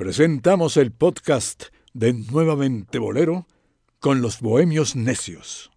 presentamos el podcast de Nuevamente Bolero con los Bohemios Necios.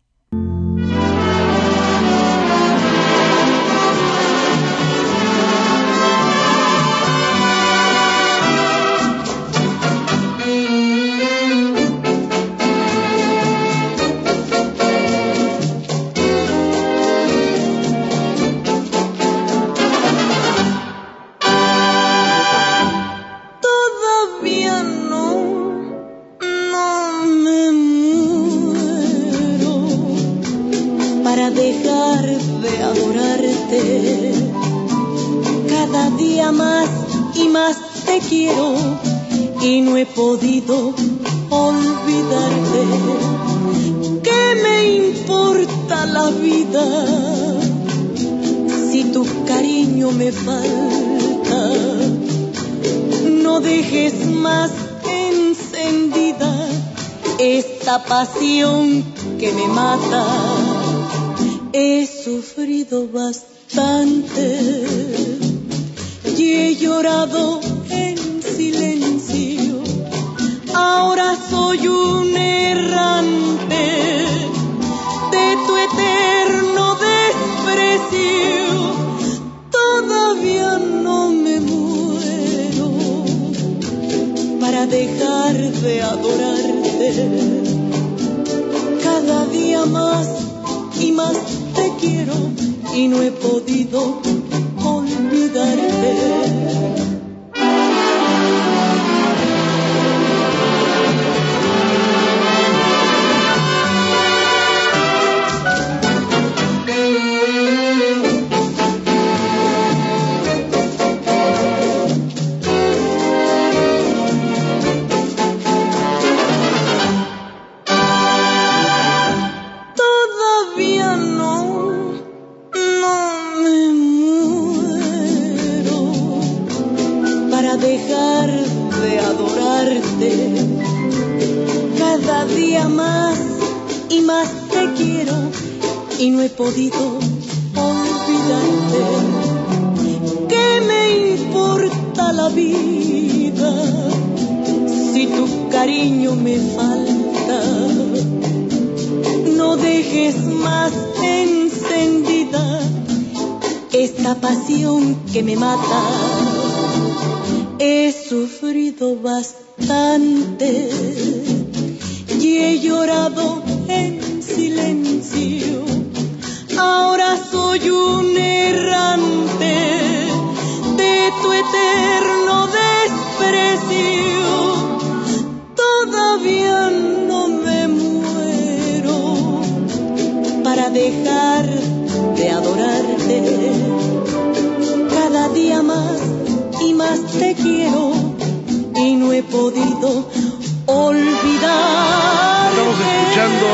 Olvidarte.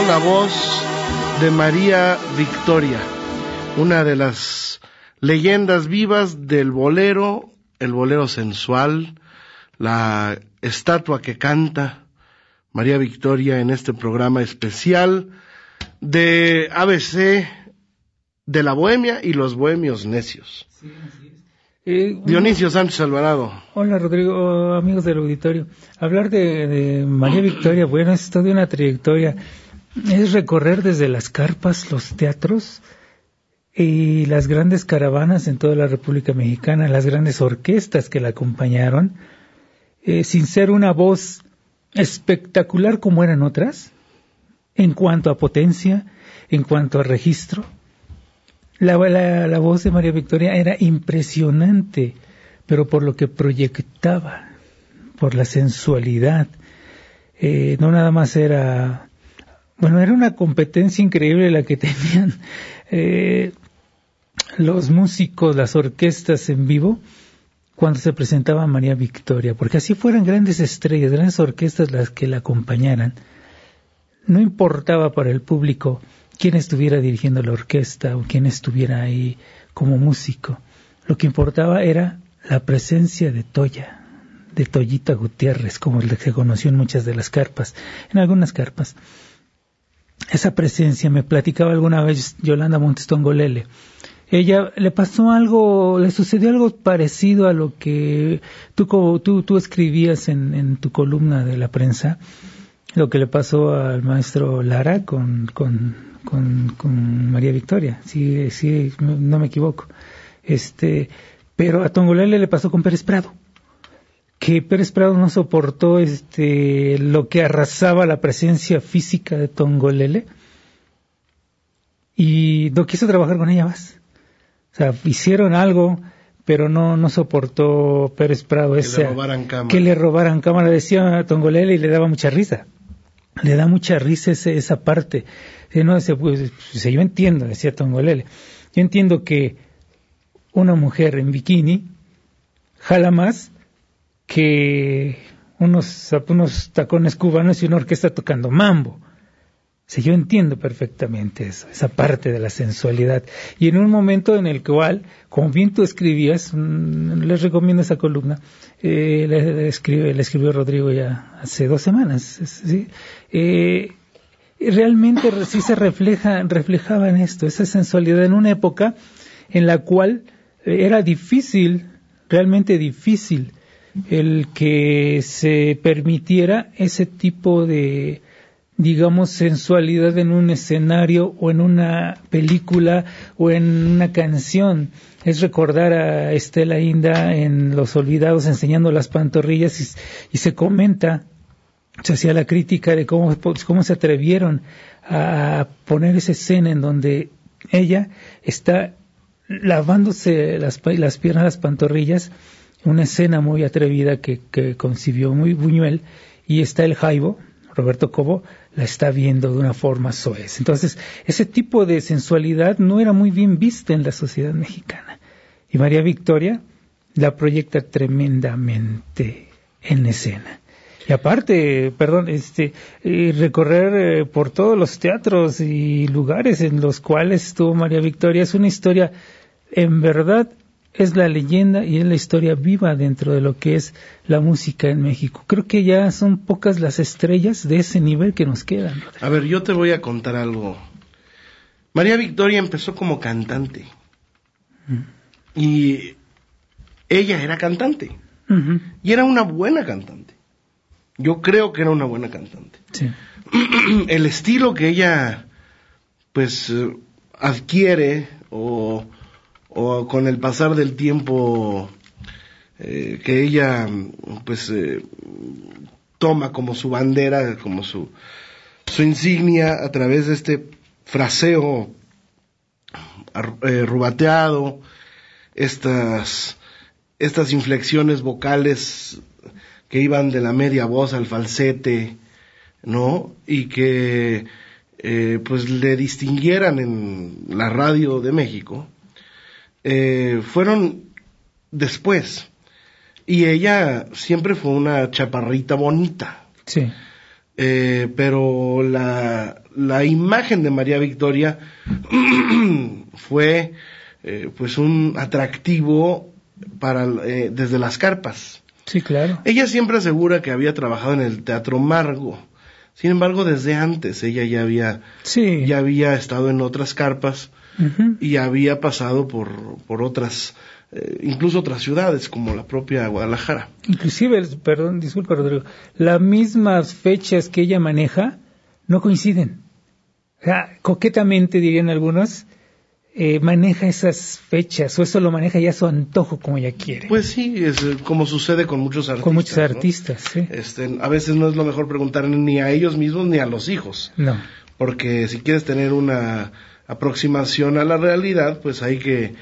La voz de María Victoria, una de las leyendas vivas del bolero, el bolero sensual, la estatua que canta María Victoria en este programa especial de ABC de la Bohemia y los Bohemios Necios. Eh, Dionisio Sánchez Alvarado. Hola Rodrigo, amigos del auditorio. Hablar de, de María Victoria, bueno, es toda una trayectoria es recorrer desde las carpas, los teatros y las grandes caravanas en toda la República Mexicana, las grandes orquestas que la acompañaron, eh, sin ser una voz espectacular como eran otras, en cuanto a potencia, en cuanto a registro. La, la, voz de María Victoria era impresionante, pero por lo que proyectaba, por la sensualidad. Eh, no nada más era bueno, era una competencia increíble la que tenían eh, los músicos, las orquestas en vivo, cuando se presentaba María Victoria, porque así fueran grandes estrellas, grandes orquestas las que la acompañaran, no importaba para el público quién estuviera dirigiendo la orquesta o quién estuviera ahí como músico. Lo que importaba era la presencia de Toya, de Toyita Gutiérrez, como se conoció en muchas de las carpas, en algunas carpas esa presencia. Me platicaba alguna vez Yolanda Montestón Golele, ella le pasó algo, le sucedió algo parecido a lo que tú, tú, tú escribías en, tu columna de la prensa, lo que le pasó al maestro Lara con, con, con, con María Victoria, sí, sí, no me equivoco. Este, pero a Tongolele le pasó con Pérez Prado que Pérez Prado no soportó este lo que arrasaba la presencia física de Tongolele y no quiso trabajar con ella más. O sea, hicieron algo, pero no no soportó Pérez Prado que ese, le robaran cámara. que le robaran cámara decía a Tongolele y le daba mucha risa. Le da mucha risa ese, esa parte. No, ese, pues, yo entiendo, decía Tongolele. Yo entiendo que una mujer en bikini jala más que unos, unos tacones cubanos y una orquesta tocando mambo. Sí, yo entiendo perfectamente eso, esa parte de la sensualidad. Y en un momento en el cual, como bien tú escribías, mm, les recomiendo esa columna, eh, le escribió Rodrigo ya hace dos semanas. Eh, realmente sí se refleja, reflejaba en esto, esa sensualidad en una época en la cual era difícil, realmente difícil, el que se permitiera ese tipo de, digamos, sensualidad en un escenario o en una película o en una canción. Es recordar a Estela Inda en Los Olvidados enseñando las pantorrillas y, se comenta, se hacía la crítica de cómo, cómo se atrevieron a poner esa escena en donde ella está lavándose las, las piernas, las pantorrillas, una escena muy atrevida que, concibió muy Buñuel, y está el Jaibo, Roberto Cobo, la está viendo de una forma soez. Entonces, ese tipo de sensualidad no era muy bien vista en la sociedad mexicana. Y María Victoria la proyecta tremendamente en escena. Y aparte, perdón, este, recorrer eh, por todos los teatros y lugares en los cuales estuvo María Victoria es una historia, en verdad, es la leyenda y es la historia viva dentro de lo que es la música en México. Creo que ya son pocas las estrellas de ese nivel que nos quedan. A ver, yo te voy a contar algo. María Victoria empezó como cantante. Mm. Y ella era cantante. Y era una buena cantante. Yo creo que era una buena cantante. Sí. El estilo que ella pues eh, adquiere o o con el pasar del tiempo eh, que ella pues eh, toma como su bandera, como su, su insignia a través de este fraseo eh, rubateado, estas, estas inflexiones vocales que iban de la media voz al falsete, ¿no? Y que pues le distinguieran en la radio de México, eh, fueron después. Y ella siempre fue una chaparrita bonita. Sí. Eh, pero la, la, imagen de María Victoria fue eh, pues un atractivo para desde las carpas. Sí, claro. Ella siempre asegura que había trabajado en el Teatro Margo. Sin embargo, desde antes ella ya había, sí. ya había estado en otras carpas y había pasado por, por otras, eh, incluso otras ciudades como la propia Guadalajara. Inclusive, perdón, disculpa Rodrigo, las mismas fechas que ella maneja no coinciden. O sea, coquetamente dirían algunos, eh, maneja esas fechas o eso lo maneja ya a su antojo como ella quiere. Pues sí, es como sucede con muchos artistas. Con muchos artistas, sí. Este, a veces no es lo mejor preguntar ni a ellos mismos ni a los hijos. No. Porque si quieres tener una aproximación a la realidad, pues hay que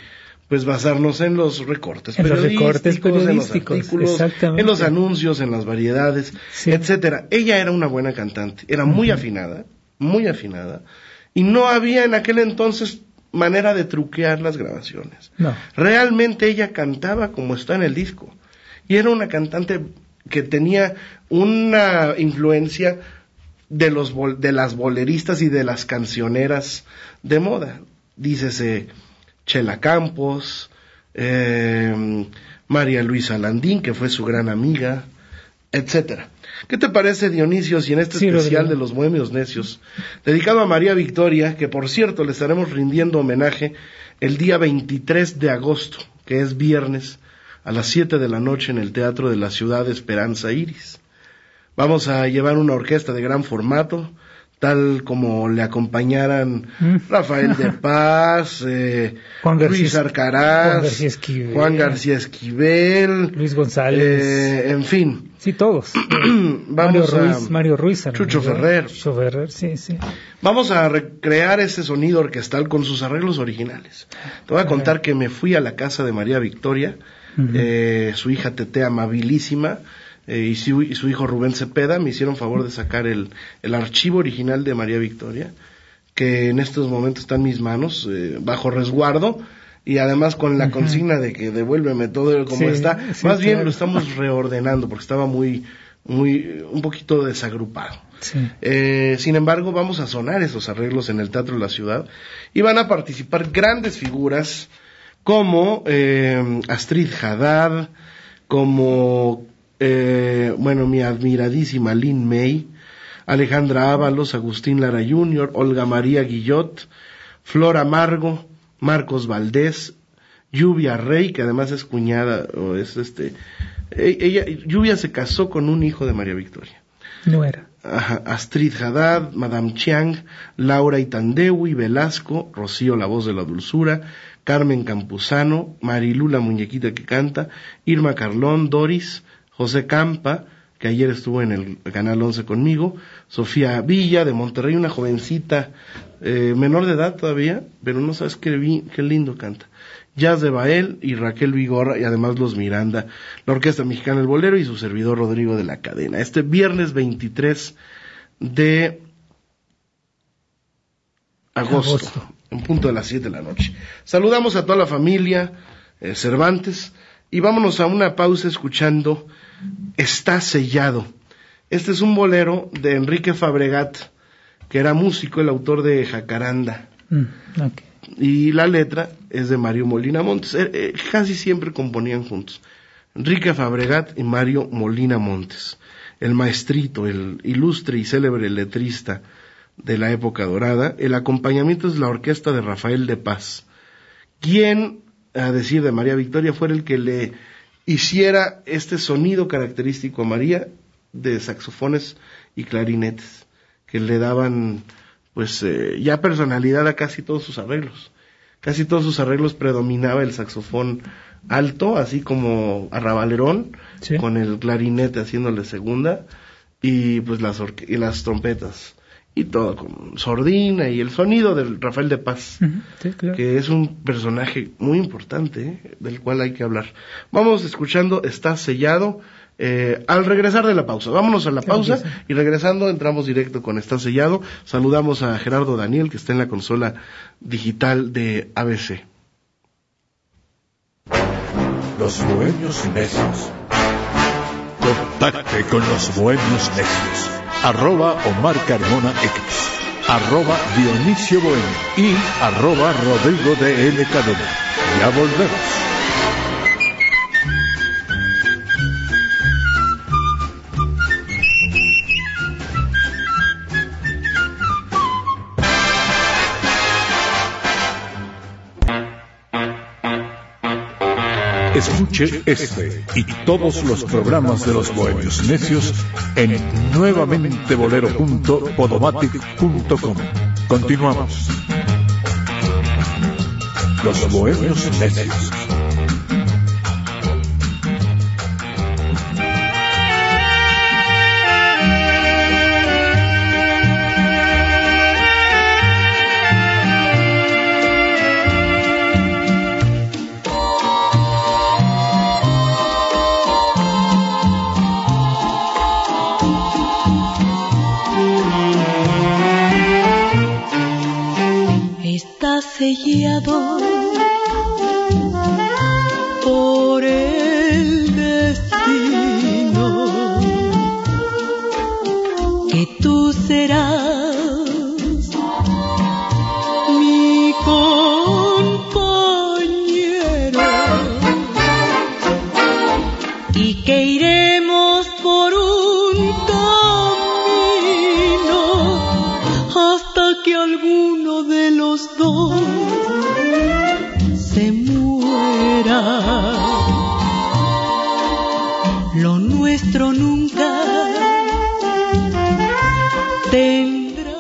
pues basarnos en los recortes en los recortes periodísticos, en los artículos, en los anuncios, en las variedades, etcétera. Ella era una buena cantante, era muy afinada, muy afinada, y no había en aquel entonces manera de truquear las grabaciones. No. Realmente ella cantaba como está en el disco, y era una cantante que tenía una influencia de, los, de las boleristas y de las cancioneras de moda. Dícese Chela Campos, eh, María Luisa Landín, que fue su gran amiga, etcétera. ¿Qué te parece, Dionisio, si en este especial de los Bohemios Necios, dedicado a María Victoria, que por cierto le estaremos rindiendo homenaje el día 23 de agosto, que es viernes, a las 7 de la noche en el Teatro de la Ciudad de Esperanza Iris. Vamos a llevar una orquesta de gran formato, tal como le acompañaran Mm. Rafael de Paz, eh, Juan García- Luis Arcaraz, Juan García Esquivel. Juan García Esquivel, Luis González. eh, en fin. sí, todos. Vamos Mario a- Ruiz, Mario Ruiz. a Chucho. Ferrer. Chucho Ferrer, sí, sí. Vamos a recrear ese sonido orquestal con sus arreglos originales. Te voy a contar que me fui a la casa de María Victoria, eh, su hija Tete amabilísima, eh, y, su, y su hijo Rubén Cepeda me hicieron favor de sacar el, el archivo original de María Victoria, que en estos momentos está en mis manos, eh, bajo resguardo, y además con la consigna de que devuélveme todo como Sí, está. sí, Más bien lo estamos reordenando porque estaba muy, muy, un poquito desagrupado. sí. Eh, sin embargo, vamos a sonar esos arreglos en el Teatro de la Ciudad y van a participar grandes figuras como eh, Astrid Haddad, como, eh, bueno, mi admiradísima Lynn May, Alejandra Ábalos, Agustín Lara Jr., Olga María Guillot, Flor Amargo, Marcos Valdés, Lluvia Rey, que además es cuñada, o es este, e- ella, Lluvia se casó con un hijo de María Victoria. No era. Ajá, Astrid Haddad, Madame Chiang, Laura Itandewi, Velasco, Rocío La Voz de la Dulzura, Carmen Campuzano, Marilú la Muñequita que canta, Irma Carlón, Doris, José Campa, que ayer estuvo en el Canal 11 conmigo, Sofía Villa de Monterrey, una jovencita eh, menor de edad todavía, pero no sabes qué, qué lindo canta. Jazz de Bael y Raquel Vigorra y además los Miranda, la Orquesta Mexicana El Bolero y su servidor Rodrigo de la Cadena. Este viernes 23 de agosto, Agosto. en punto de las 7 de la noche. Saludamos a toda la familia eh, Cervantes y vámonos a una pausa escuchando Está sellado. Este es un bolero de Enrique Fabregat, que era músico, el autor de Jacaranda Mm, y la letra es de Mario Molina Montes. Eh, eh, casi siempre componían juntos. Enrique Fabregat y Mario Molina Montes. El maestrito, el ilustre y célebre letrista de la época dorada. El acompañamiento es la orquesta de Rafael de Paz, quien, a decir de María Victoria, fue el que le hiciera este sonido característico a María de saxofones y clarinetes, que le daban pues eh, ya personalidad a casi todos sus arreglos. Casi todos sus arreglos predominaba el saxofón alto, así como arrabalerón, Sí. con el clarinete haciéndole segunda, y pues las, y las trompetas, y todo, con sordina y el sonido del Rafael de Paz Ujú, Sí, claro. que es un personaje muy importante ¿eh? del cual hay que hablar. Vamos escuchando, está sellado. eh, al regresar de la pausa, vámonos a la pausa y regresando entramos directo con Está sellado. Saludamos a Gerardo Daniel que está en la consola digital de ABC. Los bohemios necios. Contacte con los bohemios necios. Arroba Omar Carmona X. Arroba Dionisio Bohemio. Y arroba Rodrigo de L. Cadena. Ya volvemos. Este y todos los programas de los Bohemios Necios en nuevamentebolero.podomatic.com. Continuamos. Los Bohemios Necios.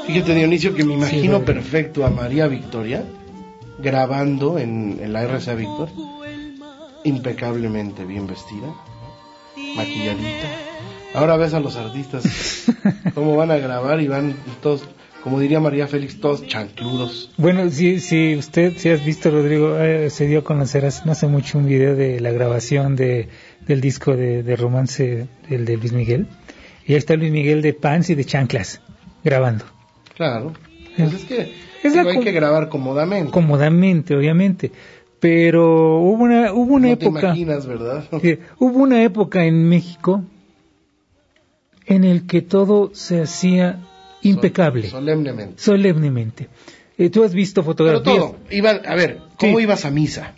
Fíjate, Dionisio, que me imagino perfecto a María Victoria grabando en, en la RCA Víctor, impecablemente bien vestida, maquilladita. Ahora ves a los artistas cómo van a grabar y van todos, como diría María Félix, todos chancludos. Bueno, si, si usted, si has visto, Rodrigo, eh, se dio a conocer hace, no hace mucho un video de la grabación de, del disco de, de romance del de Luis Miguel. Y ahí está Luis Miguel de pants y de chanclas, grabando. Claro. Pues es que Es la hay que grabar cómodamente. Cómodamente, obviamente. Pero hubo una, hubo una no te época. imaginas, ¿verdad? que hubo una época en México en el que todo se hacía impecable, Solemnemente. solemnemente. Eh, Tú has visto Pero fotografías todo. Iba, a ver, ¿cómo Sí. ibas a misa?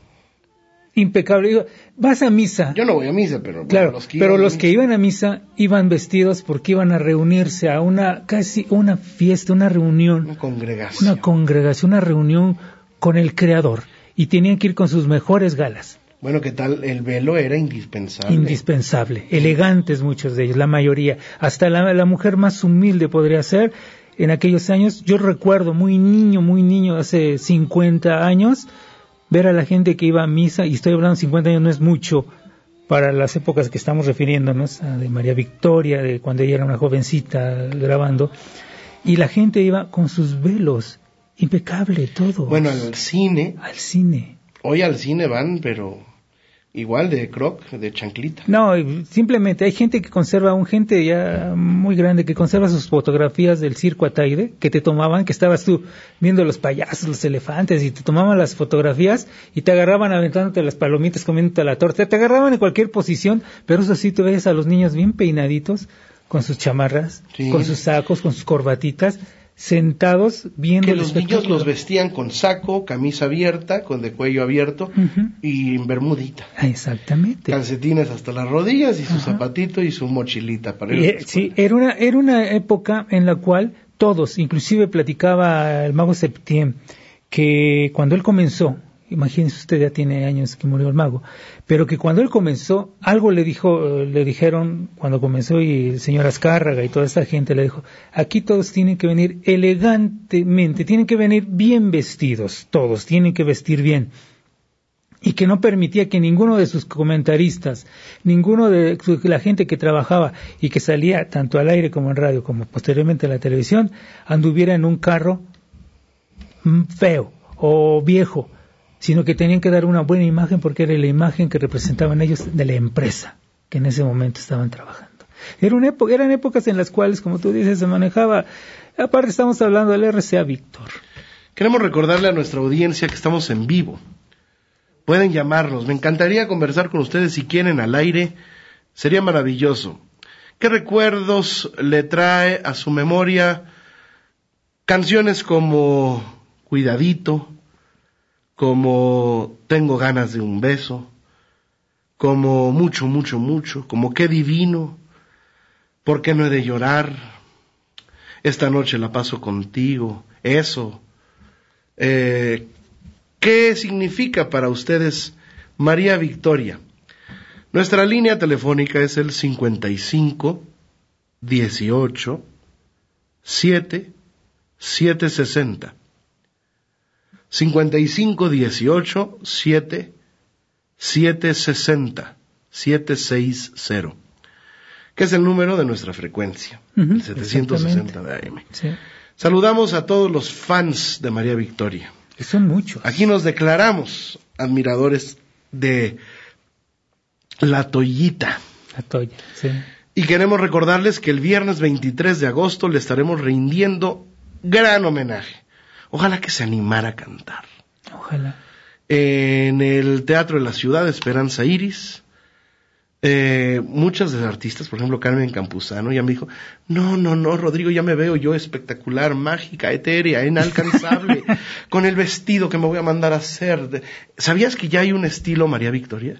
Impecable. Digo, vas a misa, Yo no voy a misa, pero bueno, claro, los que pero iban a los misa- que iban a misa iban vestidos porque iban a reunirse a una casi una fiesta, una reunión, Una congregación. una congregación, una reunión con el Creador y tenían que ir con sus mejores galas. Bueno, ¿qué tal? El velo era indispensable. indispensable, elegantes muchos de ellos, la mayoría, hasta la, la mujer más humilde podría ser. En aquellos años, yo recuerdo muy niño, muy niño, hace 50 años, ver a la gente que iba a misa, y estoy hablando 50 años, no es mucho para las épocas que estamos refiriéndonos, a de María Victoria, de cuando ella era una jovencita grabando, y la gente iba con sus velos, impecable todo, Bueno, al cine, al cine. hoy al cine van, pero igual de croc, de chanclita. No, simplemente hay gente que conserva, un gente ya muy grande que conserva sus fotografías del circo Ataide, que te tomaban, que estabas tú viendo los payasos, los elefantes, y te tomaban las fotografías y te agarraban aventándote las palomitas, comiéndote la torta, te agarraban en cualquier posición, pero eso sí, tú ves a los niños bien peinaditos, con sus chamarras, Sí. con sus sacos, con sus corbatitas, sentados viendo Que los niños los vestían con saco, camisa abierta, con de cuello abierto y en bermudita. Ah, Exactamente. Calcetines hasta las rodillas y su zapatito y su mochilita para ir eh, sí, era una, era una época en la cual todos, inclusive platicaba el mago Septién, que cuando él comenzó, imagínese usted ya tiene años que murió el mago, pero que cuando él comenzó, algo le dijo, le dijeron cuando comenzó y el señor Azcárraga y toda esta gente le dijo, aquí todos tienen que venir elegantemente, tienen que venir bien vestidos, todos tienen que vestir bien y que no permitía que ninguno de sus comentaristas, ninguno de la gente que trabajaba y que salía tanto al aire como en radio como posteriormente a la televisión, anduviera en un carro mm, feo o viejo, sino que tenían que dar una buena imagen porque era la imagen que representaban ellos de la empresa que en ese momento estaban trabajando. Era una época, eran épocas en las cuales, como tú dices, se manejaba, aparte estamos hablando del RCA Víctor. Queremos recordarle a nuestra audiencia que estamos en vivo. Pueden llamarnos. Me encantaría conversar con ustedes si quieren al aire. Sería maravilloso. ¿Qué recuerdos le trae a su memoria canciones como Cuidadito, como Tengo ganas de un beso, como Mucho, mucho, mucho, como Qué divino, ¿por qué no he de llorar? Esta noche la paso contigo, eso. Eh, ¿Qué significa para ustedes María Victoria? Nuestra línea telefónica es el 55 18 7 760. 55 18 7 760 760. Que es el número de nuestra frecuencia, Ujú, el 760 de AM. Sí. Saludamos a todos los fans de María Victoria. Que son muchos. Aquí nos declaramos admiradores de La Toyita. La toalla, sí. Y queremos recordarles que el viernes 23 de agosto le estaremos rindiendo gran homenaje. Ojalá que se animara a cantar. Ojalá. En el Teatro de la Ciudad, Esperanza Iris, eh, muchas de las artistas, por ejemplo Carmen Campuzano, ya me dijo, no, no, no, Rodrigo, ya me veo yo espectacular, mágica, etérea, inalcanzable, con el vestido que me voy a mandar a hacer. ¿Sabías que ya hay un estilo María Victoria?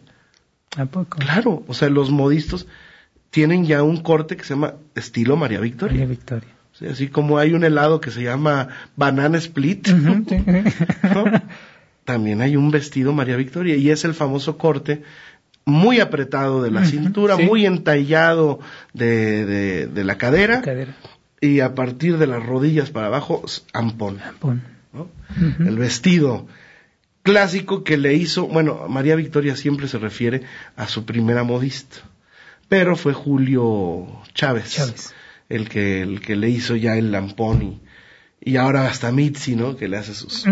¿A poco? Claro, o sea, los modistas tienen ya un corte que se llama estilo María María Victoria. Sí, así como hay un helado que se llama banana split, también hay un vestido María Victoria y es el famoso corte muy apretado de la cintura, sí. muy entallado de, de, de la cadera, Cadera. y a partir de las rodillas para abajo, ampón. El vestido clásico que le hizo, bueno, María Victoria siempre se refiere a su primera modista, pero fue Julio Chávez, Chávez. El que el que le hizo ya el lampón y, ahora hasta Mitzi, ¿no? Que le hace sus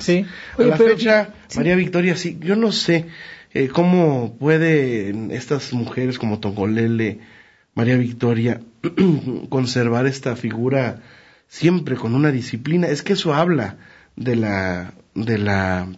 sí. a la pero- fecha, sí. María Victoria, sí, yo no sé eh, cómo pueden estas mujeres como Tongolele, María Victoria, conservar esta figura siempre con una disciplina. Es que eso habla de la, de la,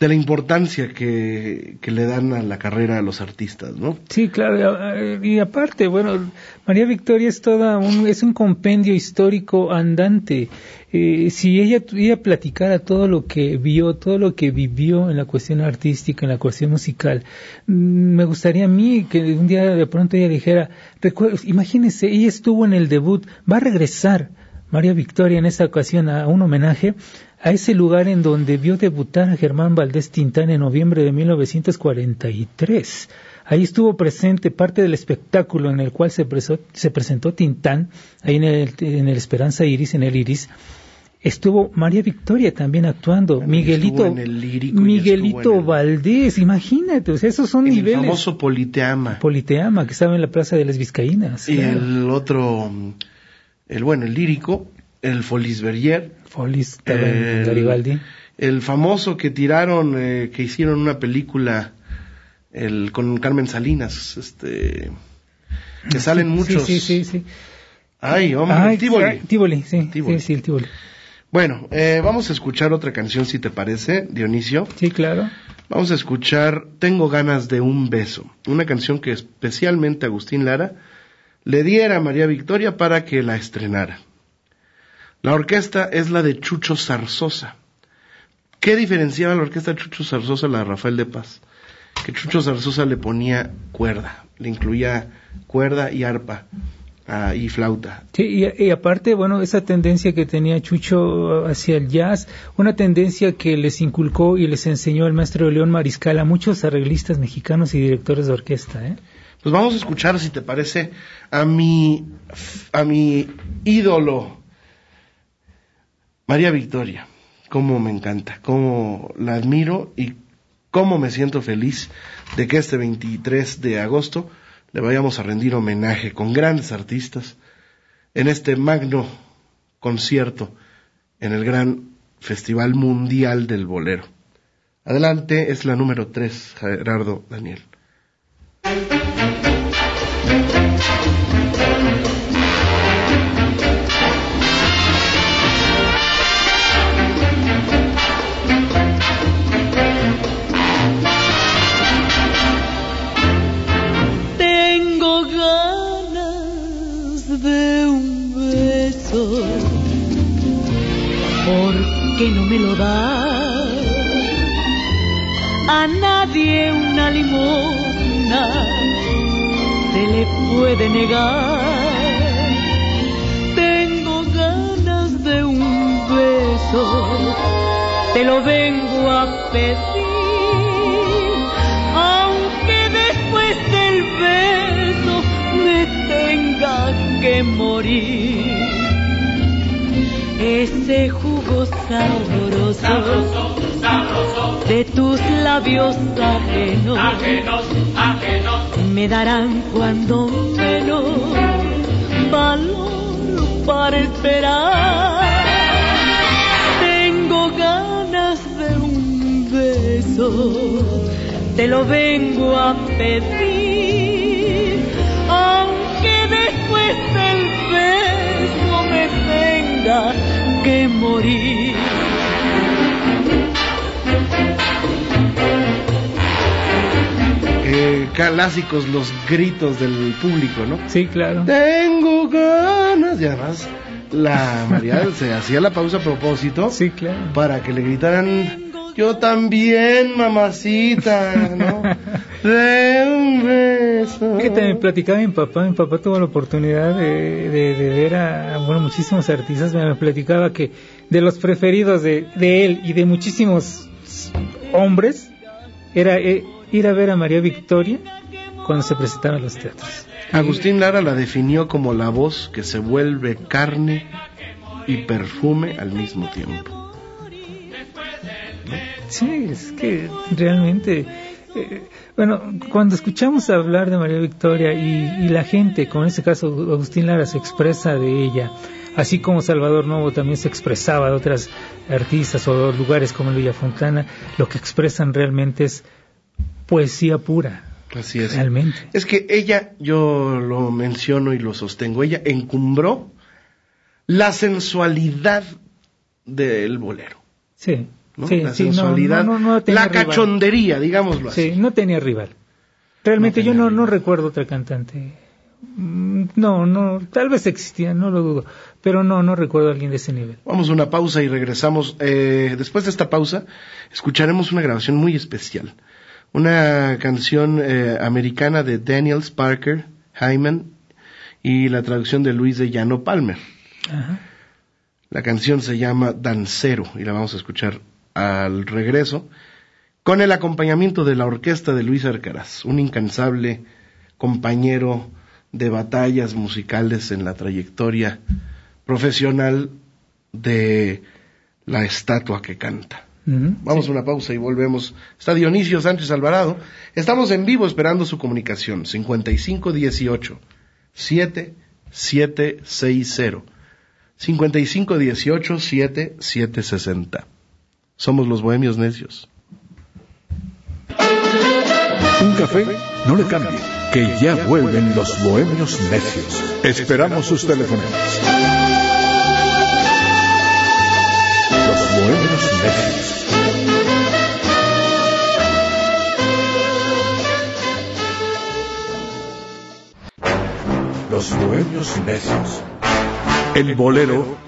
de la importancia que, que le dan a la carrera a los artistas, ¿no? Sí, claro, y aparte, bueno, María Victoria es toda un, es un compendio histórico andante. Eh, si ella, ella platicara todo lo que vio, todo lo que vivió en la cuestión artística, en la cuestión musical, mm, me gustaría a mí que un día de pronto ella dijera, imagínese, ella estuvo en el debut, va a regresar María Victoria en esta ocasión a un homenaje a ese lugar en donde vio debutar a Germán Valdés Tintán en noviembre de 1943. Ahí estuvo presente parte del espectáculo en el cual se, presó- se presentó Tintán, ahí en el, en el Esperanza Iris, en el Iris. Estuvo María Victoria también actuando, Miguelito, en el Miguelito en el- Valdés, imagínate, o sea, esos son El niveles. famoso Politeama. Politeama, que estaba en la Plaza de las Vizcaínas. y claro. el otro, el bueno, el lírico, el Folisberger, Folis estaba en el- Garibaldi. el famoso que tiraron, eh, que hicieron una película el, con Carmen Salinas, este, que salen muchos. Sí, sí, sí. sí. Ay, hombre, Ay, Tívoli. ay, Tívoli, sí, sí, sí, el. Bueno, eh, vamos a escuchar otra canción, si te parece, Dionisio. Sí, claro. Vamos a escuchar Tengo ganas de un beso, una canción que especialmente Agustín Lara le diera a María Victoria para que la estrenara. La orquesta es la de Chucho Zarzosa. ¿Qué diferenciaba la orquesta de Chucho Zarzosa a la de Rafael de Paz? Que Chucho Zarzosa le ponía cuerda, le incluía cuerda y arpa ah, y flauta. Sí, y, y aparte, bueno, esa tendencia que tenía Chucho hacia el jazz, una tendencia que les inculcó y les enseñó el maestro León Mariscal a muchos arreglistas mexicanos y directores de orquesta, ¿eh? Pues vamos a escuchar, si te parece, a mi, a mi ídolo, María Victoria. Cómo me encanta, cómo la admiro y cómo me siento feliz de que este 23 de agosto le vayamos a rendir homenaje con grandes artistas en este magno concierto en el gran Festival Mundial del Bolero. Adelante, es la número 3, Gerardo Daniel. ¿Por qué no me lo das? A nadie una limosna se le puede negar. Tengo ganas de un beso. Te lo vengo a pedir. Aunque después del beso me tenga que morir. Ese jugo sabroso, de tus labios ajenos, me darán cuando menos valor para esperar. Tengo ganas de un beso, te lo vengo a pedir, aunque después del beso me tenga que morir. eh, clásicos los gritos del público, ¿no? Sí, claro. Tengo ganas. Y además, la María se hacía la pausa a propósito Sí, claro. para que le gritaran, yo también, mamacita, ¿no? De un beso. Que también platicaba mi papá, mi papá tuvo la oportunidad de, de- de ver a, bueno, muchísimos artistas, me platicaba que de los preferidos de, de él y de muchísimos hombres, era, eh, ir a ver a María Victoria cuando se presentaba en los teatros. Agustín Lara la definió como la voz que se vuelve carne y perfume al mismo tiempo. Sí, es que realmente, eh, bueno, cuando escuchamos hablar de María Victoria y, y la gente, como en este caso Agustín Lara, se expresa de ella, así como Salvador Novo también se expresaba de otras artistas o lugares como Villa Fontana, lo que expresan realmente es poesía pura. Así es. Realmente. Es que ella, yo lo menciono y lo sostengo, ella encumbró la sensualidad del bolero. Sí. ¿No? Sí, la sí, sensualidad, no, no, la rival. cachondería, digámoslo así. Sí, no tenía rival. Realmente No yo no, no recuerdo otra cantante. Mm, No, no, tal vez existía, no lo dudo, pero no, no recuerdo a alguien de ese nivel. Vamos a una pausa y regresamos. Eh, después de esta pausa, escucharemos una grabación muy especial. Una canción eh, americana de Daniels Parker Hyman y la traducción de Luis de Llano Palmer. Ajá. La canción se llama Dancero y la vamos a escuchar al regreso con el acompañamiento de la orquesta de Luis Arcaraz, un incansable compañero de batallas musicales en la trayectoria profesional de la estatua que canta. Vamos sí. a una pausa y volvemos. Está Dionisio Sánchez Alvarado. Estamos en vivo esperando su comunicación. 5518 7760 5518 7760. Somos los bohemios necios. Un café, no le cambie, que ya vuelven los bohemios necios. Esperamos sus teléfonos. Los bohemios necios. Los bohemios necios. El bolero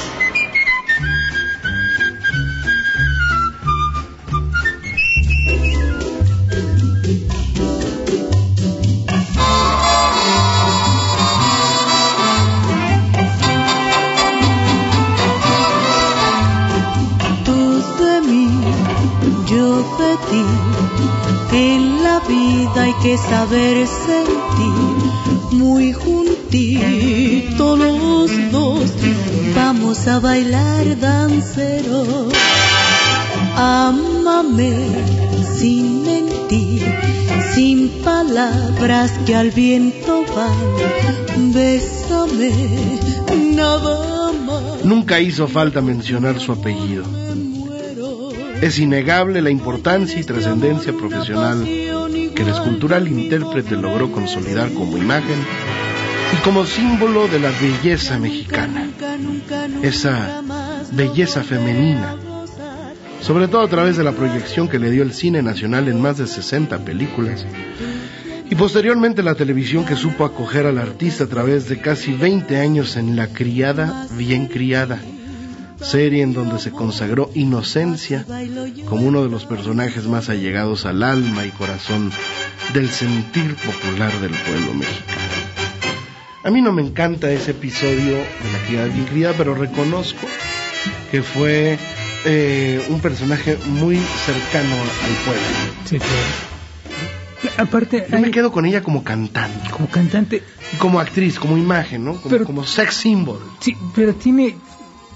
Bailar dancero. Ámame sin mentir, sin palabras que al viento van. Bésame nada más. Nunca hizo falta mencionar su apellido. Es innegable la importancia y trascendencia profesional que el escultural intérprete logró consolidar como imagen y como símbolo de la belleza mexicana, esa belleza femenina, sobre todo a través de la proyección que le dio el cine nacional en más de 60 películas. Y posteriormente la televisión que supo acoger al artista a través de casi 20 años en La Criada Bien Criada, serie en donde se consagró Inocencia como uno de los personajes más allegados al alma y corazón del sentir popular del pueblo mexicano. A mí no me encanta ese episodio de La Criada Bien Criada, pero reconozco que fue eh, un personaje muy cercano al pueblo. Sí, claro. Aparte, Yo me quedo con ella como cantante. como cantante, Y como actriz, como imagen, ¿no? Como, Pero- como sex symbol. sí, pero tiene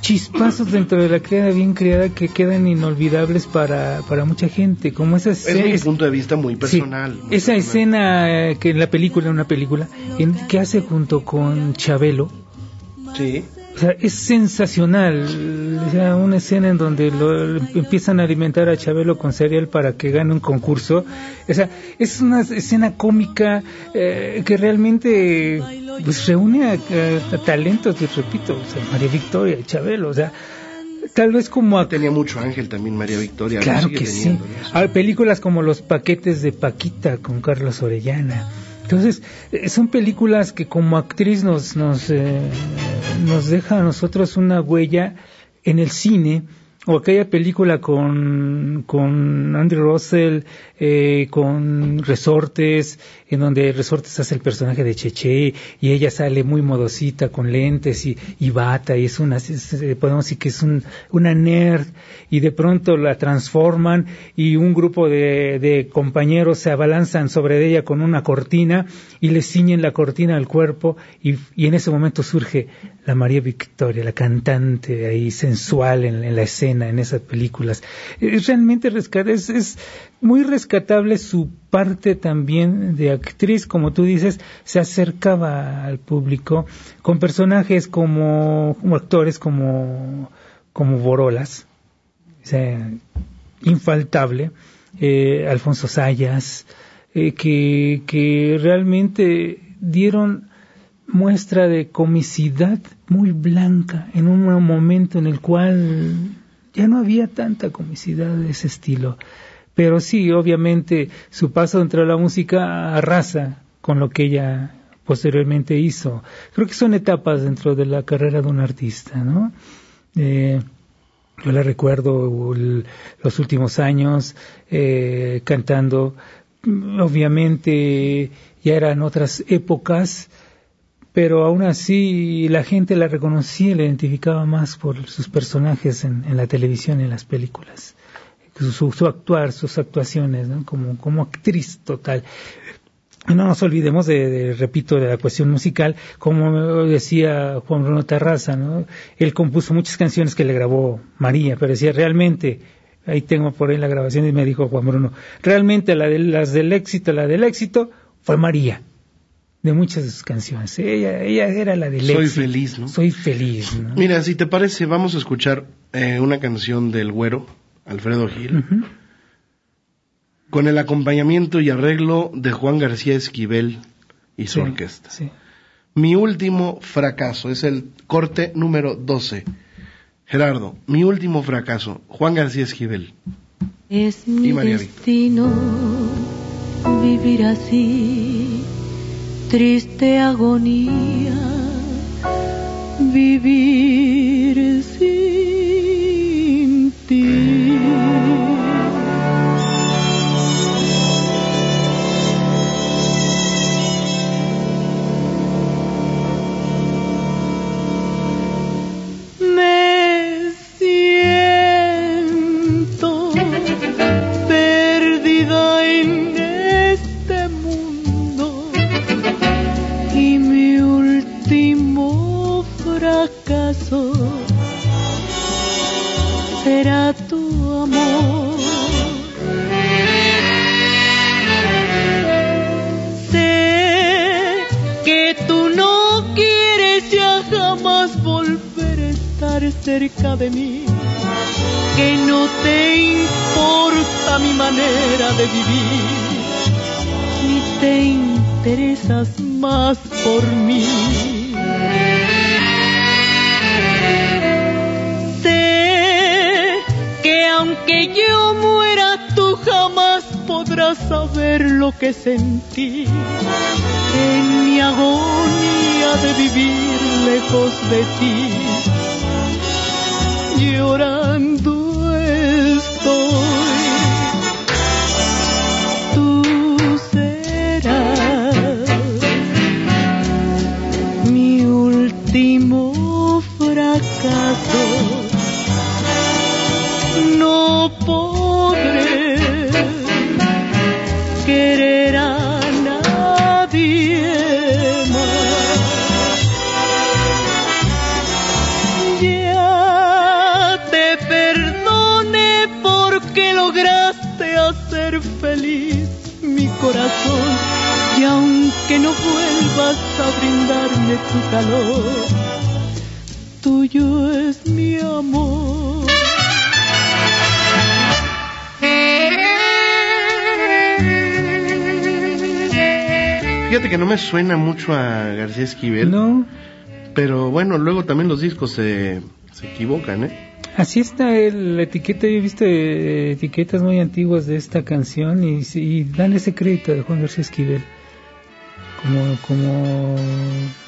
chispazos dentro de la criada bien criada que quedan inolvidables para, para mucha gente, como esa Es mi punto de vista muy sí, personal. muy esa personal. escena eh, que en la película, una película, en- que hace junto con Chabelo, Sí. O sea, es sensacional, o sea, una escena en donde lo, empiezan a alimentar a Chabelo con cereal para que gane un concurso, o sea, es una escena cómica eh, que realmente pues reúne a, a- a talentos, les repito, o sea, María Victoria, Chabelo, o sea, tal vez como a Tenía mucho ángel también María Victoria. Claro que sí. Hay películas como Los paquetes de Paquita con Carlos Orellana. Entonces, eh, son películas que como actriz nos nos eh, nos deja a nosotros una huella en el cine o aquella película con, con Andrew Russell, eh, con Resortes, en donde Resortes hace el personaje de Cheche y ella sale muy modosita con lentes y, y bata y es una, podemos decir que es un, una nerd y de pronto la transforman y un grupo de, de compañeros se abalanzan sobre ella con una cortina y le ciñen la cortina al cuerpo y, y en ese momento surge la María Victoria, la cantante ahí sensual en, la escena, en esas películas. Es realmente rescate, es, es muy rescatable su parte también de actriz, como tú dices, se acercaba al público con personajes como, como actores como, como Borolas, o sea, infaltable, eh, Alfonso Sayas, eh, que, que realmente dieron muestra de comicidad muy blanca en un momento en el cual ya no había tanta comicidad de ese estilo. Pero sí, obviamente, su paso dentro de la música arrasa con lo que ella posteriormente hizo. Creo que son etapas dentro de la carrera de un artista, ¿no? Eh, yo la recuerdo los últimos años eh, cantando. Obviamente ya eran otras épocas, pero aún así la gente la reconocía y la identificaba más por sus personajes en, la televisión y en las películas su, actuar, sus actuaciones, como, como actriz total. No nos olvidemos de, repito, de la cuestión musical, como decía Juan Bruno Terraza, ¿no? Él compuso muchas canciones que le grabó María, pero decía realmente, ahí tengo por ahí la grabación y me dijo Juan Bruno, realmente la de, las del éxito, la del éxito fue María, de muchas de sus canciones. Ella, ella era la del éxito. Soy feliz, ¿no? Soy feliz, Mira, si te parece, vamos a escuchar eh, una canción del Güero, Alfredo Gil, con el acompañamiento y arreglo de Juan García Esquivel y su orquesta. Mi último fracaso es el corte número 12. Gerardo, mi último fracaso, Juan García Esquivel. Es mi destino vivir así, triste agonía, vivir sin ti. Cerca de mí, que no te importa mi manera de vivir, ni te interesas más por mí. Sé que aunque yo muera, tú jamás podrás saber lo que sentí en mi agonía de vivir lejos de ti llorando vuelvas a brindarme tu calor, tuyo es mi amor. Fíjate que no me suena mucho a García Esquivel. No, Pero bueno, luego también los discos se, se equivocan, ¿eh? así está el- la etiqueta. Yo he visto eh, etiquetas muy antiguas de esta canción y, y dan ese crédito de Juan García Esquivel. Como, como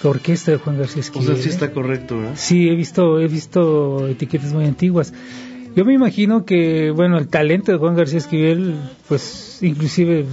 orquesta de Juan García O Esquivel. sea, sí ¿eh? está correcto, ¿verdad? Sí, he visto, he visto etiquetas muy antiguas. Yo me imagino que, bueno, el talento de Juan García Esquivel, pues inclusive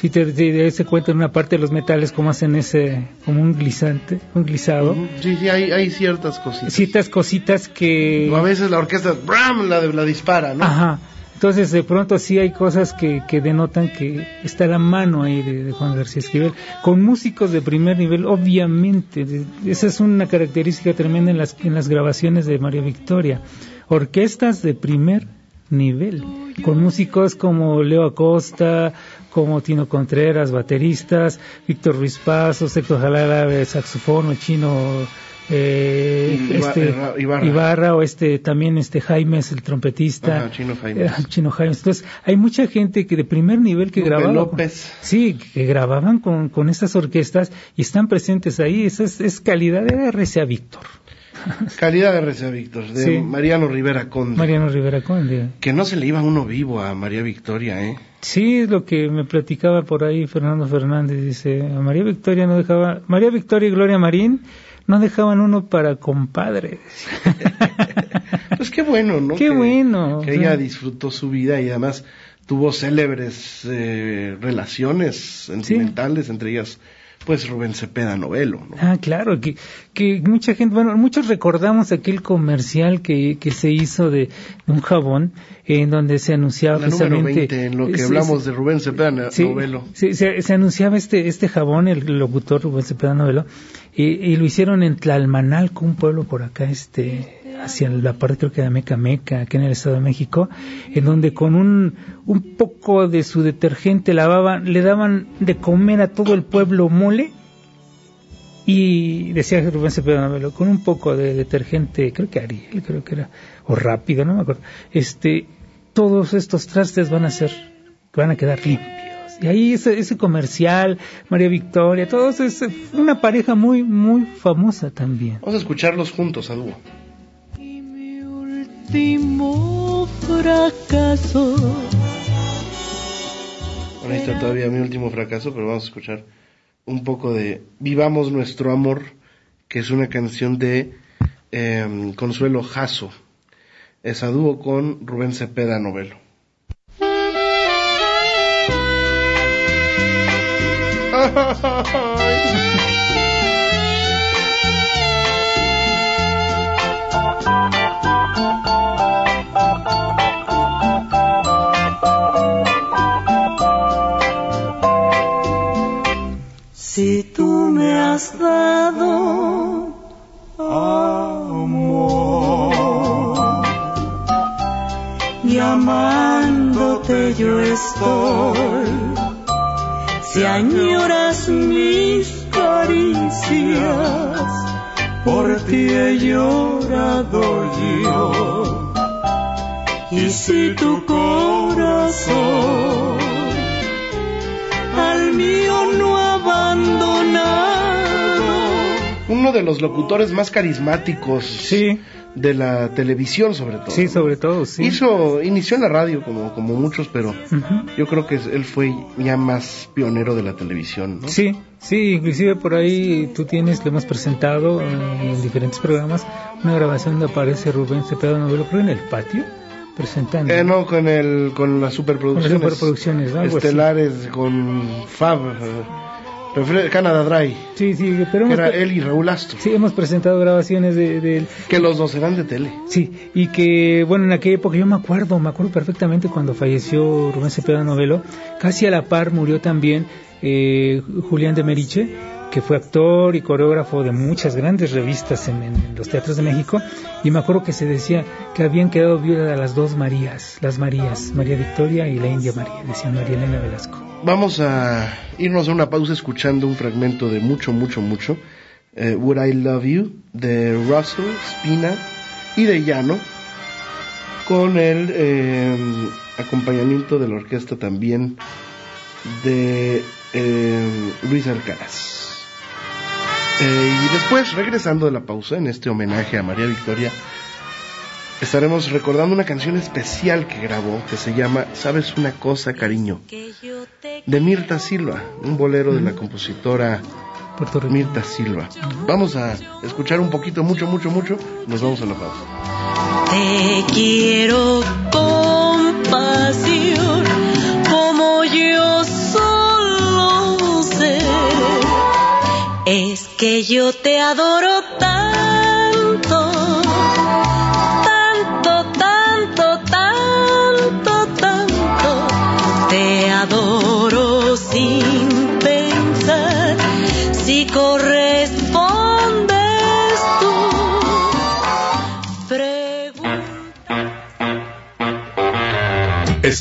si te, te, cuenta en una parte de los metales cómo hacen ese, como un glisante, un glisado. Sí, sí, hay, hay ciertas cositas. Ciertas cositas que... a veces la orquesta, ¡bram! La, la dispara, ¿no? Ajá. Entonces, de pronto sí hay cosas que, que denotan que está la mano ahí de, Juan García Esquivel. Con músicos de primer nivel, obviamente. esa es una característica tremenda en las, en las grabaciones de María Victoria. Orquestas de primer nivel. Con músicos como Leo Acosta, como Tino Contreras, bateristas, Víctor Ruiz Paso, Héctor Jalala, saxofón, el chino eh, este, Ibarra. o este también este Jaime es el trompetista Chino Jaime eh, Chino Jaime entonces hay mucha gente que de primer nivel que grababa López. sí que grababan con, con estas orquestas y están presentes ahí esa es, calidad de RCA Víctor Calidad de RCA Víctor, de Mariano Rivera Conde. Mariano Rivera Conde. Que no se le iba uno vivo a María Victoria, ¿eh? Sí, es lo que me platicaba por ahí Fernando Fernández. Dice, a María Victoria no dejaba. María Victoria y Gloria Marín no dejaban uno para compadres. pues qué bueno, ¿no? Qué bueno. Que ella disfrutó su vida y además tuvo célebres eh, relaciones sentimentales, entre ellas pues Rubén Cepeda Novelo. ¿no? Ah, claro, que, que mucha gente, bueno, muchos recordamos aquel comercial que, que se hizo de, un jabón en donde se anunciaba La precisamente... en lo que hablamos de Rubén Cepeda Novelo. Sí, se, se, anunciaba este, este jabón, el locutor Rubén Cepeda Novelo, y, y lo hicieron en Tlalmanalco, un pueblo por acá, este hacia la parte creo que de Meca aquí en el Estado de México, en donde con un, un poco de su detergente lavaban, le daban de comer a todo el pueblo mole y decía Rubén con un poco de detergente, creo que Ariel, creo que era, o rápido, no me acuerdo, este, todos estos trastes van a ser, van a quedar limpios. Y ahí ese, ese comercial, María Victoria, todos es una pareja muy, muy famosa también. Vamos a escucharlos juntos a dúo último fracaso. Bueno, ahí está todavía mi último fracaso, pero vamos a escuchar un poco de Vivamos nuestro amor, que es una canción de em, Consuelo Jasso. Es a dúo con Rubén Cepeda Novelo. Si tú me has dado amor y amándote yo estoy, si añoras mis caricias, por ti he llorado yo. Y si tu corazón al mío Uno de los locutores más carismáticos sí. de la televisión, sobre todo. Sí, sobre todo, sí. Hizo, inició en la radio como, como muchos, pero yo creo que él fue ya más pionero de la televisión, ¿no? Sí, sí, inclusive por ahí tú tienes, lo hemos presentado en diferentes programas, una grabación donde aparece Rubén Cepeda Novelo, creo en el patio presentando. Eh, no, con el con las superproducciones. Con las superproducciones, Estelares, con Fab. Canada Dry. Sí, sí, pero era él y Raúl Astro. Sí, hemos presentado grabaciones de, él. Que los dos eran de tele. Sí, y que, bueno, en aquella época yo me acuerdo, me acuerdo perfectamente cuando falleció Rubén Cepeda Novelo, casi a la par murió también eh, Julián de Meriche que fue actor y coreógrafo de muchas grandes revistas en, los teatros de México, y me acuerdo que se decía que habían quedado viudas las dos Marías, las Marías, María Victoria y la India María, decía María Elena Velasco. Vamos a irnos a una pausa escuchando un fragmento de mucho, mucho, mucho, eh, Would I Love You, de Russell, Spina y de Llano, con el eh, acompañamiento de la orquesta también de eh, Luis Alcaraz. Y después, regresando de la pausa, en este homenaje a María Victoria, estaremos recordando una canción especial que grabó que se llama ¿Sabes una cosa, cariño? de Mirta Silva, un bolero de la compositora Mirta Silva. Vamos a escuchar un poquito, mucho, mucho, mucho. Nos vamos a la pausa. Te quiero con pasión, como yo solo sé. Es que yo te adoro tanto,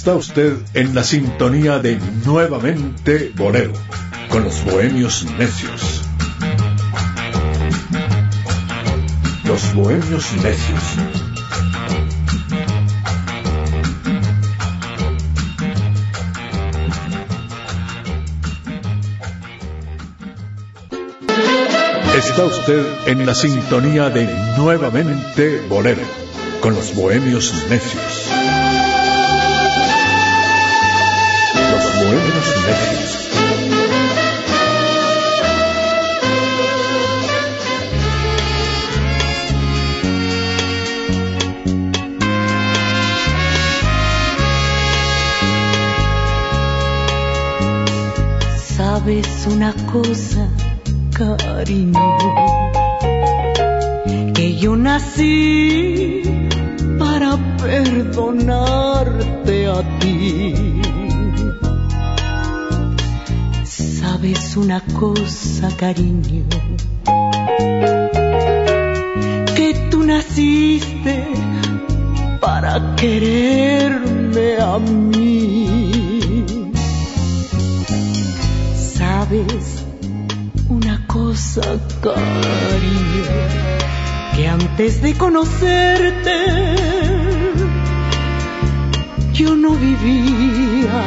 Está usted en la sintonía de Nuevamente Bolero, con los bohemios necios. Los bohemios necios. Está usted en la sintonía de Nuevamente Bolero, con los bohemios necios. Una cosa, cariño, que yo nací para perdonarte a ti. Sabes una cosa, cariño, que tú naciste para quererme a mí. Sabes una cosa, cariño, que antes de conocerte yo no vivía.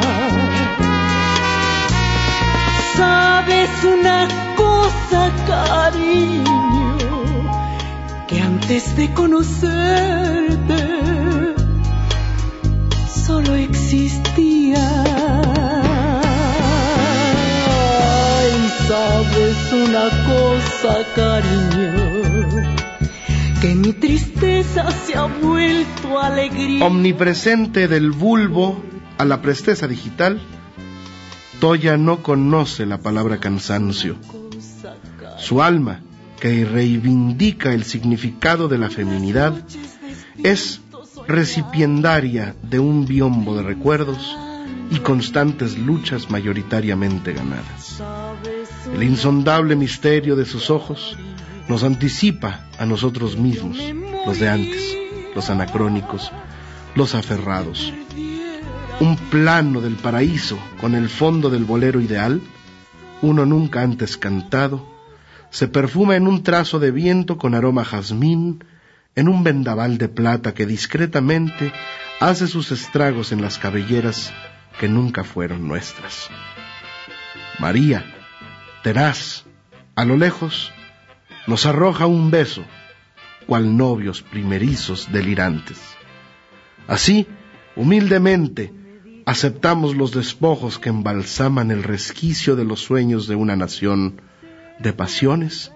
Sabes una cosa, cariño, que antes de conocerte solo existía. Sabes una cosa, cariño, que mi tristeza se ha vuelto alegría. Omnipresente del bulbo a la presteza digital, Toya no conoce la palabra cansancio. Su alma, que reivindica el significado de la feminidad, es recipiendaria de un biombo de recuerdos y constantes luchas mayoritariamente ganadas. El insondable misterio de sus ojos nos anticipa a nosotros mismos, los de antes, los anacrónicos, los aferrados. Un plano del paraíso con el fondo del bolero ideal, uno nunca antes cantado, se perfuma en un trazo de viento con aroma jazmín, en un vendaval de plata que discretamente hace sus estragos en las cabelleras que nunca fueron nuestras. María, tenaz, a lo lejos, nos arroja un beso, cual novios primerizos delirantes. Así, humildemente, aceptamos los despojos que embalsaman el resquicio de los sueños de una nación de pasiones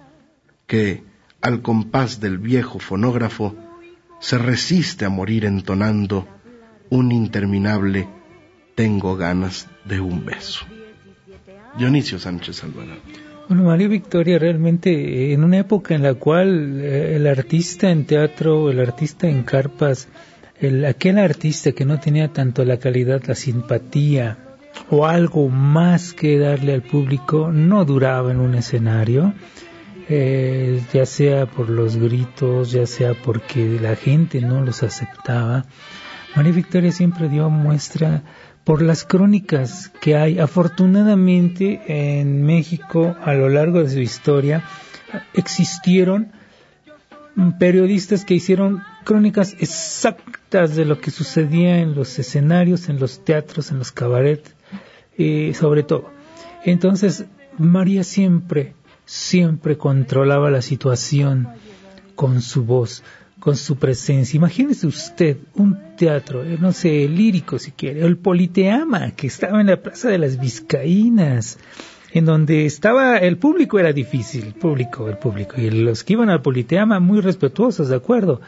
que, al compás del viejo fonógrafo, se resiste a morir entonando un interminable tengo ganas de un beso. Dionisio Sánchez Alvarado. Bueno, María Victoria realmente eh, en una época en la cual eh, el artista en teatro, el artista en carpas, el, aquel artista que no tenía tanto la calidad, la simpatía o algo más que darle al público, no duraba en un escenario, eh, ya sea por los gritos, ya sea porque la gente no los aceptaba. María Victoria siempre dio muestra por las crónicas que hay. Afortunadamente en México a lo largo de su historia existieron periodistas que hicieron crónicas exactas de lo que sucedía en los escenarios, en los teatros, en los cabarets, eh, sobre todo. Entonces, María siempre, siempre controlaba la situación con su voz, con su presencia. Imagínese usted un teatro, eh, no sé, lírico si quiere, el Politeama, que estaba en la Plaza de las Vizcaínas, en donde estaba el público era difícil, el público, el público, y los que iban al Politeama muy respetuosos, de acuerdo,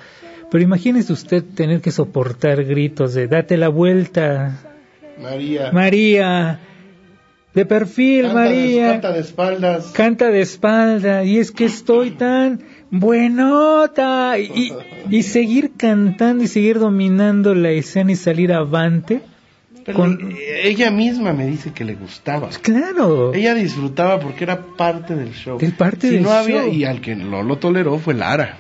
Pero imagínese usted tener que soportar gritos de date la vuelta. María. María. De perfil, Canta de- María. canta de espaldas. Canta de espalda. Y es que estoy tan buenota. Y, y seguir cantando y seguir dominando la escena y salir avante. Con- ella misma me dice que le gustaba. Claro. Ella disfrutaba porque era parte del show. Es parte si del no había, show. y al que no lo toleró fue Lara.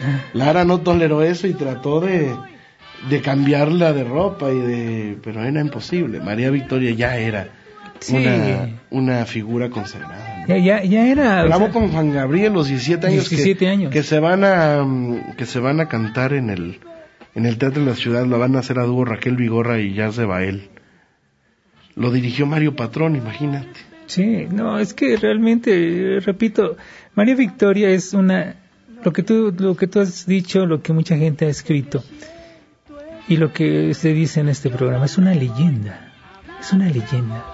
Ah. Lara no toleró eso y trató de, de cambiarla de ropa y de, pero era imposible. María Victoria ya era Sí. una, una figura consagrada. Ya, ya, ya era. o sea, con Juan Gabriel los 17 años, 17 que, años. que se van a mm, que se van a cantar en el en el Teatro de la Ciudad, lo van a hacer a dúo Raquel Vigorra y Jazz de Bael. Lo dirigió Mario Patrón, imagínate. Sí, no, es que realmente, repito, María Victoria es una, lo que tú, lo que tú has dicho, lo que mucha gente ha escrito y lo que se dice en este programa, es una leyenda, es una leyenda.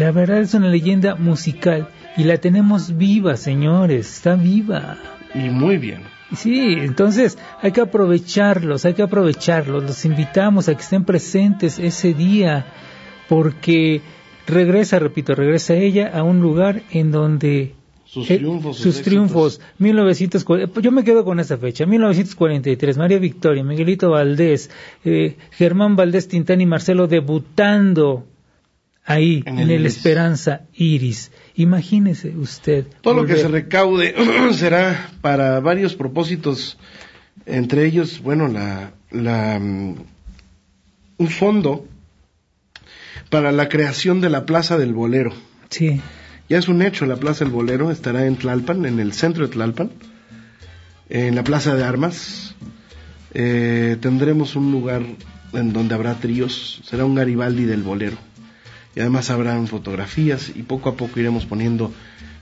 La verdad es una leyenda musical y la tenemos viva, señores, está viva. Y muy bien. Sí, entonces hay que aprovecharlos, hay que aprovecharlos. Los invitamos a que estén presentes ese día, porque regresa, repito, regresa ella a un lugar en donde Sus eh, triunfos, sus sus triunfos, 1940, yo me quedo con esa fecha, 1943, María Victoria, Miguelito Valdés, eh, Germán Valdés Tintán y Marcelo debutando ahí En en, el. Esperanza Iris. Imagínese usted. Todo lo que se recaude será para varios propósitos, entre ellos, bueno, la, la, mm, un fondo para la creación de la Plaza del Bolero. Sí. Ya es un hecho, la Plaza del Bolero estará en Tlalpan, en el centro de Tlalpan, en la Plaza de Armas. Eh, tendremos un lugar en donde habrá tríos, será un Garibaldi del Bolero. Y además habrán fotografías y poco a poco iremos poniendo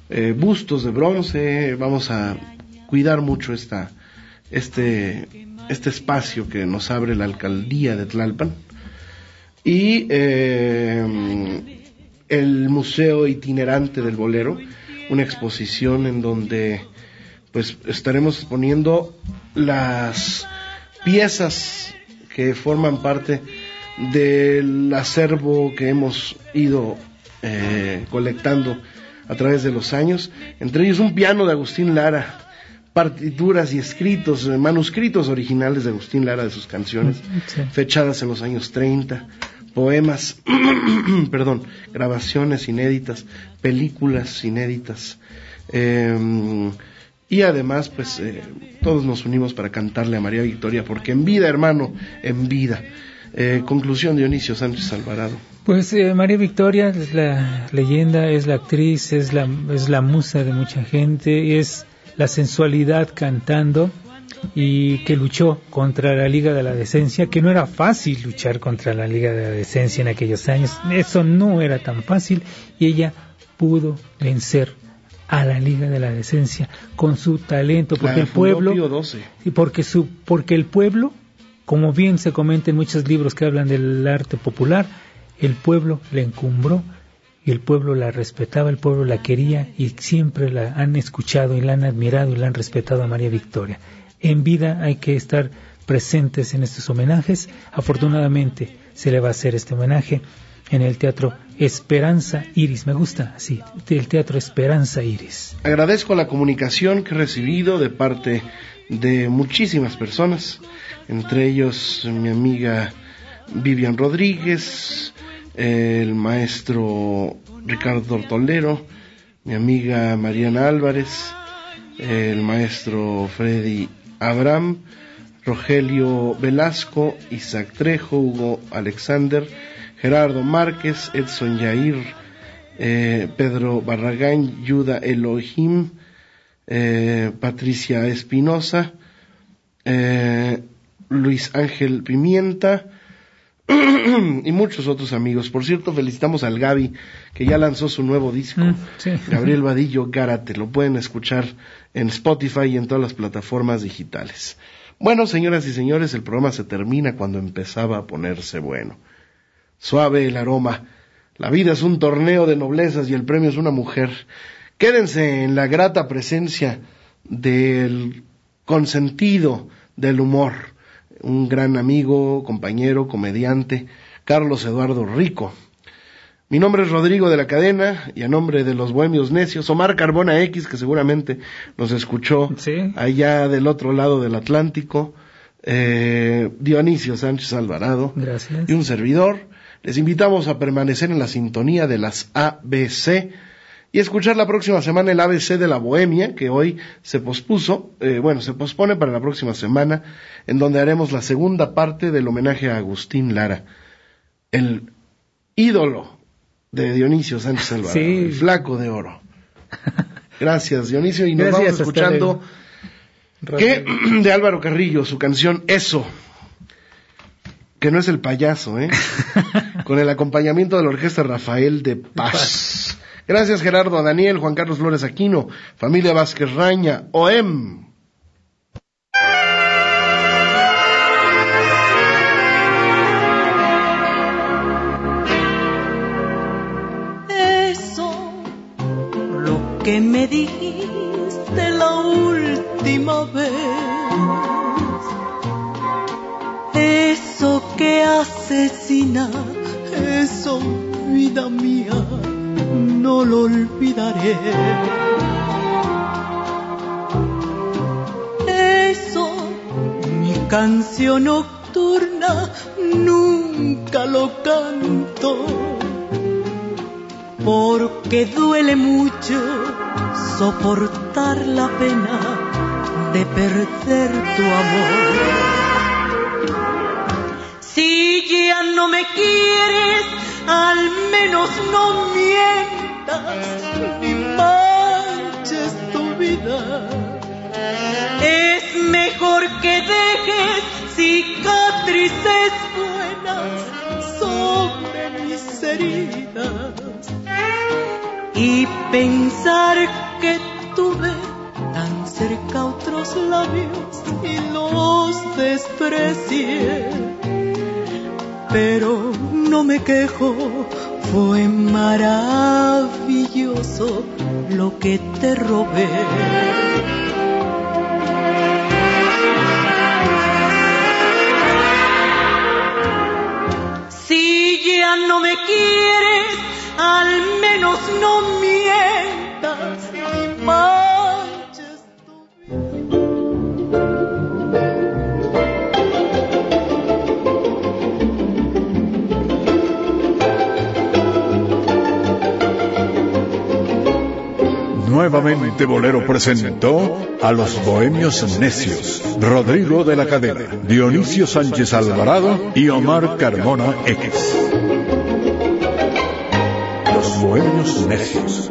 eh, bustos de bronce. Vamos a cuidar mucho esta, este, este espacio que nos abre la alcaldía de Tlalpan. Y eh, el Museo Itinerante del Bolero, una exposición en donde pues estaremos exponiendo las piezas que forman parte del acervo que hemos ido eh, colectando a través de los años, entre ellos un piano de Agustín Lara, partituras y escritos, eh, manuscritos originales de Agustín Lara de sus canciones, Sí. fechadas en los años 30, poemas, perdón, grabaciones inéditas, películas inéditas, eh, y además, pues, eh, todos nos unimos para cantarle a María Victoria, porque en vida, hermano, en vida. Eh, conclusión, Dionisio Sánchez Alvarado. Pues eh, María Victoria es la leyenda, es la actriz, es la, es la musa de mucha gente, es la sensualidad cantando y que luchó contra la Liga de la Decencia, que no era fácil luchar contra la Liga de la Decencia en aquellos años, eso no era tan fácil y ella pudo vencer a la Liga de la Decencia con su talento, porque La el pueblo y porque su porque el pueblo, como bien se comenta en muchos libros que hablan del arte popular, el pueblo la encumbró y el pueblo la respetaba, el pueblo la quería y siempre la han escuchado y la han admirado y la han respetado a María Victoria. En vida hay que estar presentes en estos homenajes. Afortunadamente se le va a hacer este homenaje en el Teatro Esperanza Iris. Me gusta, sí, el Teatro Esperanza Iris. Agradezco la comunicación que he recibido de parte de muchísimas personas, entre ellos mi amiga Vivian Rodríguez, el maestro Ricardo Tortolero, mi amiga Mariana Álvarez, el maestro Freddy Abraham, Rogelio Velasco, Isaac Trejo, Hugo Alexander, Gerardo Márquez, Edson Yair, eh, Pedro Barragán, Yuda Elohim, eh, Patricia Espinosa, eh, Luis Ángel Pimienta y muchos otros amigos. Por cierto, felicitamos al Gaby que ya lanzó su nuevo disco. Mm, sí. Gabriel Vadillo Gárate, lo pueden escuchar en Spotify y en todas las plataformas digitales. Bueno, señoras y señores, el programa se termina cuando empezaba a ponerse bueno. Suave el aroma. La vida es un torneo de noblezas y el premio es una mujer. Quédense en la grata presencia del consentido del humor, un gran amigo, compañero, comediante, Carlos Eduardo Rico. Mi nombre es Rodrigo de la Cadena y a nombre de los Bohemios Necios, Omar Carbona X, que seguramente nos escuchó allá del otro lado del Atlántico, eh, Dionisio Sánchez Alvarado y un servidor, les invitamos a permanecer en la sintonía de las ABC y escuchar la próxima semana el ABC de la Bohemia, que hoy se pospuso, eh, bueno, se pospone para la próxima semana, en donde haremos la segunda parte del homenaje a Agustín Lara, el ídolo de Dionisio Sánchez Alvarado, el flaco de oro. Gracias, Dionisio, y nos vamos escuchando que, de Álvaro Carrillo, su canción Eso, que no es el payaso, ¿eh? con el acompañamiento de la orquesta Rafael de Paz. Gracias Gerardo, Daniel, Juan Carlos Flores Aquino, familia Vázquez Raña, OEM. Eso, lo que me dijiste la última vez. Eso que asesina, eso, vida mía no lo olvidaré. Eso, mi canción nocturna, nunca lo canto, porque duele mucho soportar la pena de perder tu amor. Ya no me quieres, al menos no mientas ni manches tu vida. Es mejor que dejes cicatrices buenas sobre mis heridas y pensar que tuve tan cerca otros labios y los desprecié. Pero no me quejo fue maravilloso lo que te robé. Si ya no me quieres, al menos no mientas manches Nuevamente Bolero presentó a los Bohemios Necios, Rodrigo de la Cadena, Dionisio Sánchez Alvarado y Omar Carmona X. Los Bohemios Necios.